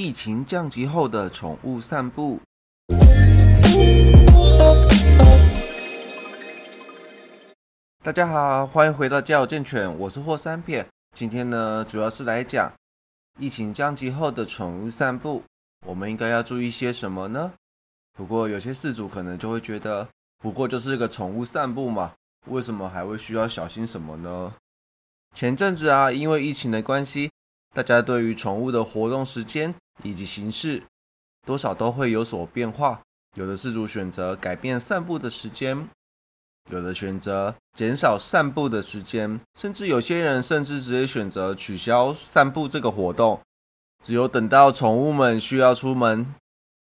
疫情降级后的宠物散步。大家好，欢迎回到家有健犬，我是霍三片。今天呢，主要是来讲疫情降级后的宠物散步，我们应该要注意些什么呢？不过有些饲主可能就会觉得，不过就是个宠物散步嘛，为什么还会需要小心什么呢？前阵子啊，因为疫情的关系，大家对于宠物的活动时间以及形式，多少都会有所变化。有的饲主选择改变散步的时间，有的选择减少散步的时间，甚至有些人甚至直接选择取消散步这个活动。只有等到宠物们需要出门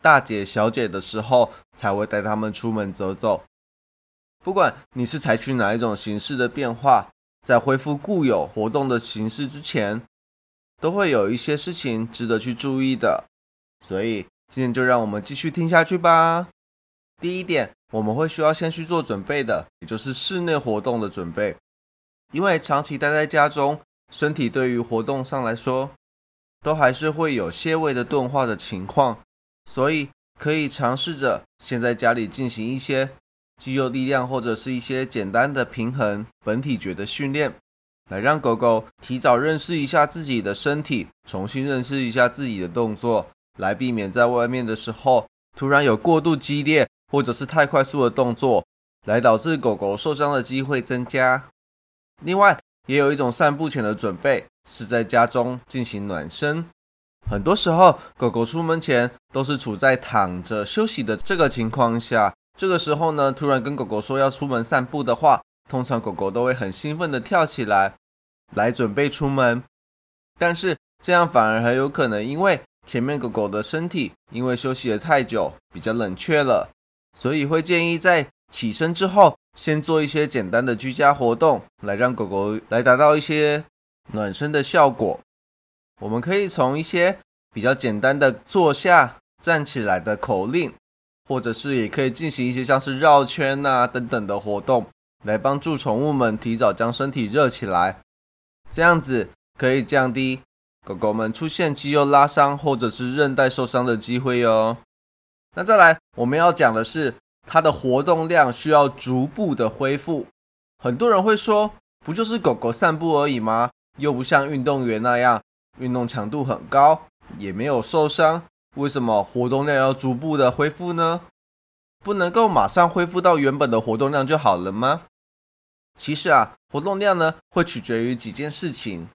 大姐小姐的时候，才会带它们出门走走。不管你是采取哪一种形式的变化。在恢复固有活动的形式之前，都会有一些事情值得去注意的。所以今天就让我们继续听下去吧。第一点，我们会需要先去做准备的，也就是室内活动的准备。因为长期待在家中，身体对于活动上来说，都还是会有些微的钝化的情况，所以可以尝试着先在家里进行一些。肌肉力量或者是一些简单的平衡本体觉的训练，来让狗狗提早认识一下自己的身体，重新认识一下自己的动作，来避免在外面的时候突然有过度激烈或者是太快速的动作，来导致狗狗受伤的机会增加。另外，也有一种散步前的准备，是在家中进行暖身。很多时候，狗狗出门前都是处在躺着休息的这个情况下。这个时候呢，突然跟狗狗说要出门散步的话，通常狗狗都会很兴奋的跳起来，来准备出门。但是这样反而很有可能，因为前面狗狗的身体因为休息了太久，比较冷却了，所以会建议在起身之后，先做一些简单的居家活动，来让狗狗来达到一些暖身的效果。我们可以从一些比较简单的坐下、站起来的口令。或者是也可以进行一些像是绕圈呐等等的活动，来帮助宠物们提早将身体热起来，这样子可以降低狗狗们出现肌肉拉伤或者是韧带受伤的机会哦。那再来我们要讲的是它的活动量需要逐步的恢复。很多人会说，不就是狗狗散步而已吗？又不像运动员那样运动强度很高，也没有受伤。为什么活动量要逐步的恢复呢？不能够马上恢复到原本的活动量就好了吗？其实啊，活动量呢会取决于几件事情，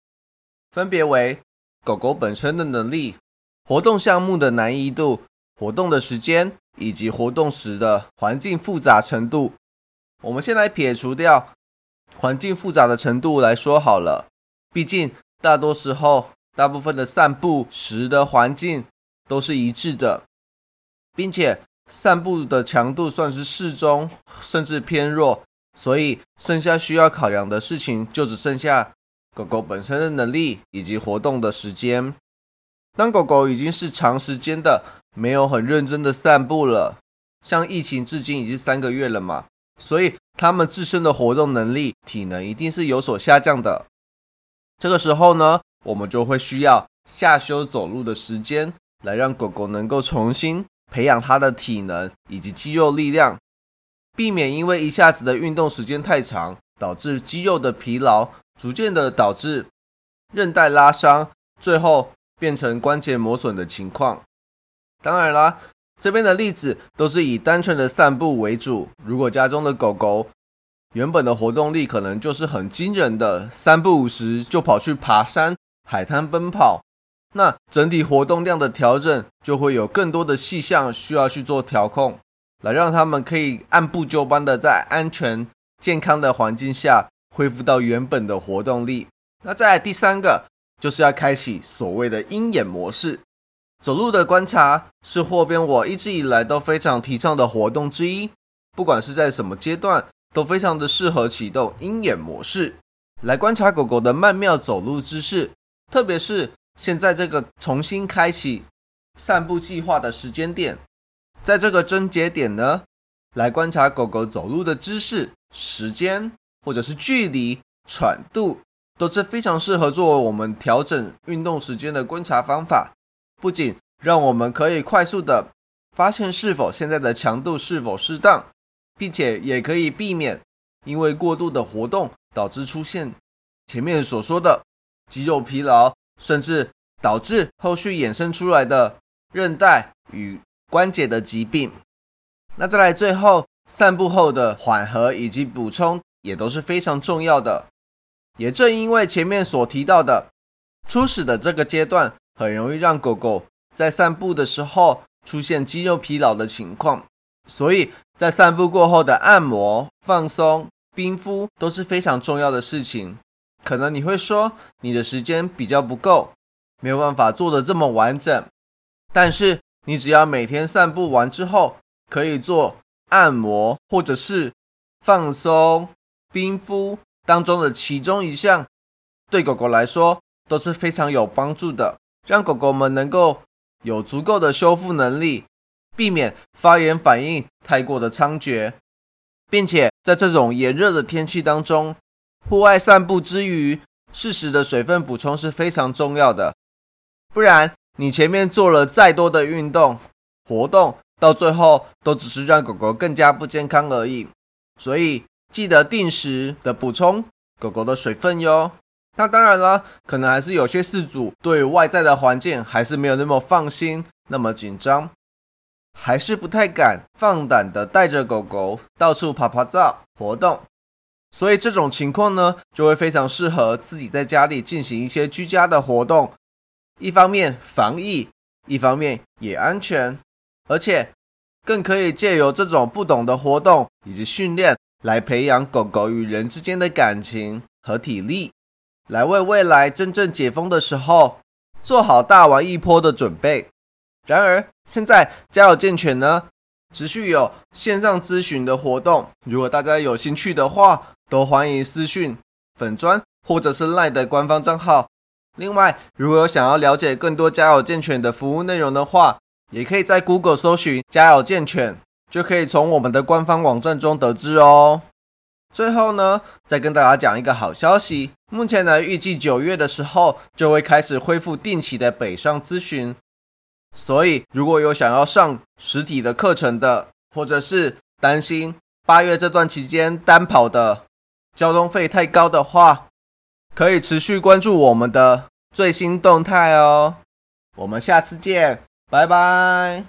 分别为狗狗本身的能力、活动项目的难易度、活动的时间以及活动时的环境复杂程度。我们先来撇除掉环境复杂的程度来说好了，毕竟大多时候，大部分的散步时的环境。都是一致的，并且散步的强度算是适中，甚至偏弱，所以剩下需要考量的事情就只剩下狗狗本身的能力以及活动的时间。当狗狗已经是长时间的没有很认真的散步了，像疫情至今已经三个月了嘛，所以它们自身的活动能力、体能一定是有所下降的。这个时候呢，我们就会需要下休走路的时间。来让狗狗能够重新培养它的体能以及肌肉力量，避免因为一下子的运动时间太长，导致肌肉的疲劳，逐渐的导致韧带拉伤，最后变成关节磨损的情况。当然啦，这边的例子都是以单纯的散步为主。如果家中的狗狗原本的活动力可能就是很惊人的，三不五时就跑去爬山、海滩奔跑。那整体活动量的调整就会有更多的细项需要去做调控，来让他们可以按部就班的在安全健康的环境下恢复到原本的活动力。那再来第三个，就是要开启所谓的鹰眼模式。走路的观察是霍边我一直以来都非常提倡的活动之一，不管是在什么阶段，都非常的适合启动鹰眼模式来观察狗狗的曼妙走路姿势，特别是。现在这个重新开启散步计划的时间点，在这个症节点呢，来观察狗狗走路的姿势、时间或者是距离、喘度，都是非常适合作为我们调整运动时间的观察方法。不仅让我们可以快速的发现是否现在的强度是否适当，并且也可以避免因为过度的活动导致出现前面所说的肌肉疲劳，甚至导致后续衍生出来的韧带与关节的疾病。那再来最后，散步后的缓和以及补充也都是非常重要的。也正因为前面所提到的初始的这个阶段，很容易让狗狗在散步的时候出现肌肉疲劳的情况，所以在散步过后的按摩、放松、冰敷都是非常重要的事情。可能你会说你的时间比较不够，没有办法做的这么完整，但是你只要每天散步完之后，可以做按摩或者是放松、冰敷。当中的其中一项，对狗狗来说都是非常有帮助的，让狗狗们能够有足够的修复能力，避免发炎反应太过的猖獗，并且在这种炎热的天气当中，户外散步之余，适时的水分补充是非常重要的，不然你前面做了再多的运动活动，到最后都只是让狗狗更加不健康而已，所以。记得定时的补充狗狗的水分哟。那当然了，可能还是有些饲主对外在的环境还是没有那么放心，那么紧张，还是不太敢放胆的带着狗狗到处爬爬照活动。所以这种情况呢，就会非常适合自己在家里进行一些居家的活动。一方面防疫，一方面也安全，而且更可以借由这种不懂的活动以及训练。来培养狗狗与人之间的感情和体力，来为未来真正解封的时候做好大玩一波的准备。然而，现在家有健犬呢，持续有线上咨询的活动，如果大家有兴趣的话，都欢迎私讯粉砖或者是赖的官方账号。另外，如果有想要了解更多家有健犬的服务内容的话，也可以在 Google 搜寻家有健犬。就可以从我们的官方网站中得知哦。最后呢，再跟大家讲一个好消息，目前呢，预计九月的时候就会开始恢复定期的北上咨询。所以，如果有想要上实体的课程的，或者是担心八月这段期间单跑的交通费太高的话，可以持续关注我们的最新动态哦。我们下次见，拜拜。